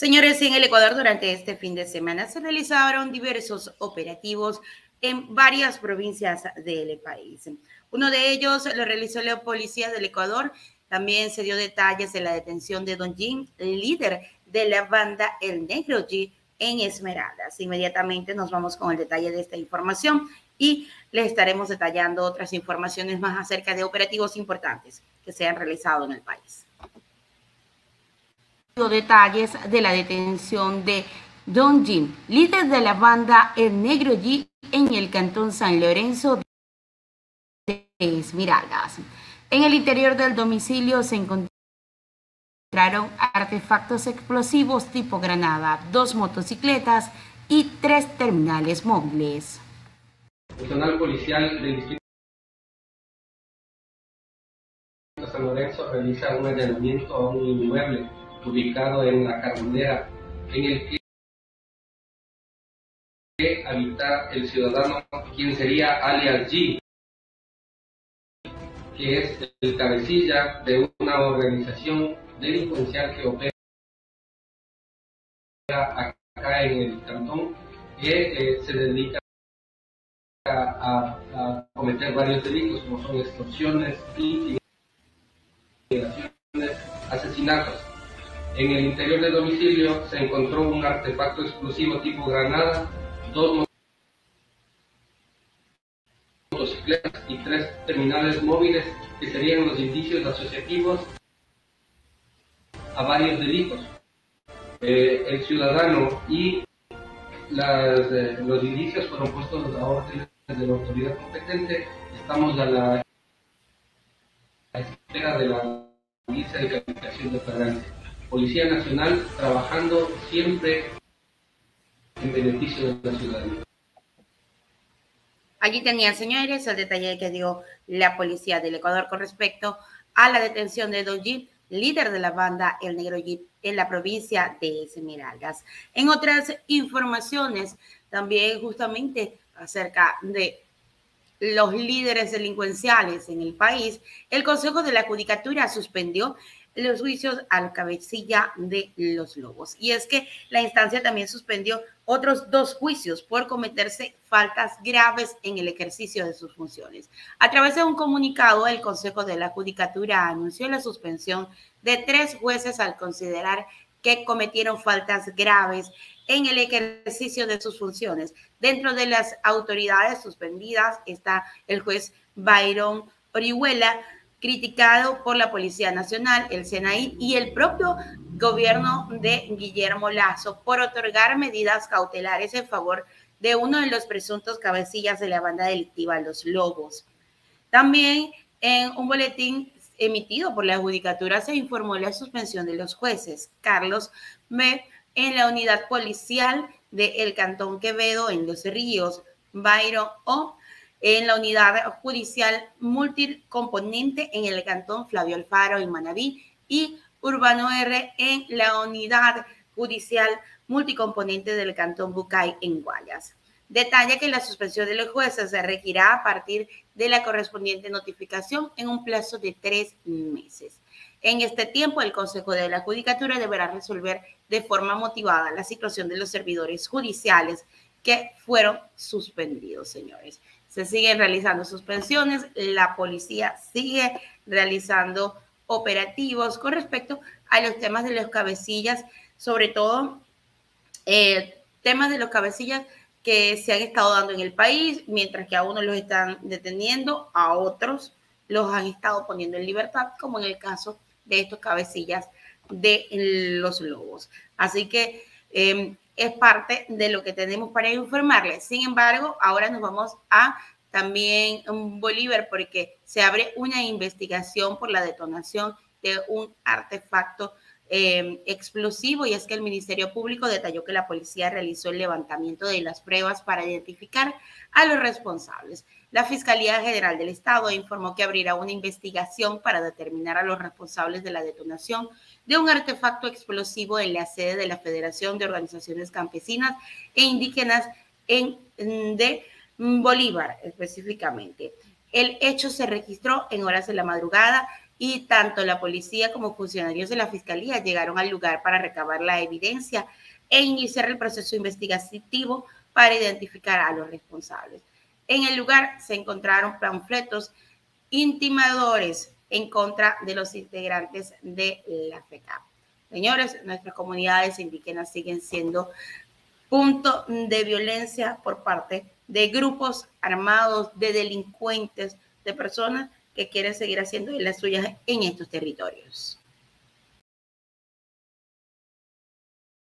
Señores, en el Ecuador durante este fin de semana se realizaron diversos operativos en varias provincias del país. Uno de ellos lo realizó la policía del Ecuador. También se dio detalles de la detención de Don Jim, líder de la banda El Negro G en Esmeraldas. Inmediatamente nos vamos con el detalle de esta información y les estaremos detallando otras informaciones más acerca de operativos importantes que se han realizado en el país detalles de la detención de Don Jim, líder de la banda El Negro G en el cantón San Lorenzo de Esmeraldas. En el interior del domicilio se encontraron artefactos explosivos tipo granada, dos motocicletas y tres terminales móviles. Personal policial del distrito San Lorenzo realiza un allanamiento a un inmueble ubicado en la Carbonera, en el que habita el ciudadano, quien sería alias G, que es el cabecilla de una organización delincuencial que opera acá en el cantón, que eh, se dedica a, a, cometer varios delitos como son extorsiones, asesinatos. En el interior del domicilio se encontró un artefacto explosivo tipo granada, dos motocicletas y tres terminales móviles que serían los indicios asociativos a varios delitos. Eh, el ciudadano y eh, los indicios fueron puestos a orden de la autoridad competente. Estamos a la espera de la lista de calificación de operante. Policía Nacional trabajando siempre en beneficio de la ciudadanía. Allí tenían, señores, el detalle que dio la policía del Ecuador con respecto a la detención de Jeep, líder de la banda El Negro Jeep en la provincia de Esmeraldas. En otras informaciones, también justamente acerca de los líderes delincuenciales en el país, el Consejo de la Judicatura suspendió los juicios a la cabecilla de los lobos. Y es que la instancia también suspendió otros dos juicios por cometerse faltas graves en el ejercicio de sus funciones. A través de un comunicado, el Consejo de la Judicatura anunció la suspensión de tres jueces al considerar que cometieron faltas graves en el ejercicio de sus funciones. Dentro de las autoridades suspendidas está el juez Byron Orihuela, criticado por la Policía Nacional, el SENAI y el propio gobierno de Guillermo Lazo por otorgar medidas cautelares en favor de uno de los presuntos cabecillas de la banda delictiva Los Lobos. También en un boletín emitido por la Judicatura se informó la suspensión de los jueces Carlos M. en la unidad policial del el Cantón Quevedo en Los Ríos, Byron O en la unidad judicial multicomponente en el cantón Flavio Alfaro y Manabí y Urbano R en la unidad judicial multicomponente del cantón Bucay en Guayas. Detalla que la suspensión de los jueces se regirá a partir de la correspondiente notificación en un plazo de tres meses. En este tiempo, el Consejo de la Judicatura deberá resolver de forma motivada la situación de los servidores judiciales que fueron suspendidos, señores se siguen realizando suspensiones, la policía sigue realizando operativos con respecto a los temas de los cabecillas, sobre todo eh, temas de los cabecillas que se han estado dando en el país, mientras que a unos los están deteniendo, a otros los han estado poniendo en libertad, como en el caso de estos cabecillas de los lobos. Así que em, es parte de lo que tenemos para informarles. Sin embargo, ahora nos vamos a también Bolívar porque se abre una investigación por la detonación de un artefacto em, explosivo y es que el Ministerio Público detalló que la policía realizó el levantamiento de las pruebas para identificar a los responsables. La Fiscalía General del Estado informó que abrirá una investigación para determinar a los responsables de la detonación de un artefacto explosivo en la sede de la Federación de Organizaciones Campesinas e Indígenas en, de Bolívar específicamente. El hecho se registró en horas de la madrugada y tanto la policía como funcionarios de la fiscalía llegaron al lugar para recabar la evidencia e iniciar el proceso investigativo para identificar a los responsables. En el lugar se encontraron panfletos intimadores en contra de los integrantes de la FECAP. Señores, nuestras comunidades indígenas siguen siendo punto de violencia por parte de grupos armados, de delincuentes, de personas que quieren seguir haciendo las suyas en estos territorios.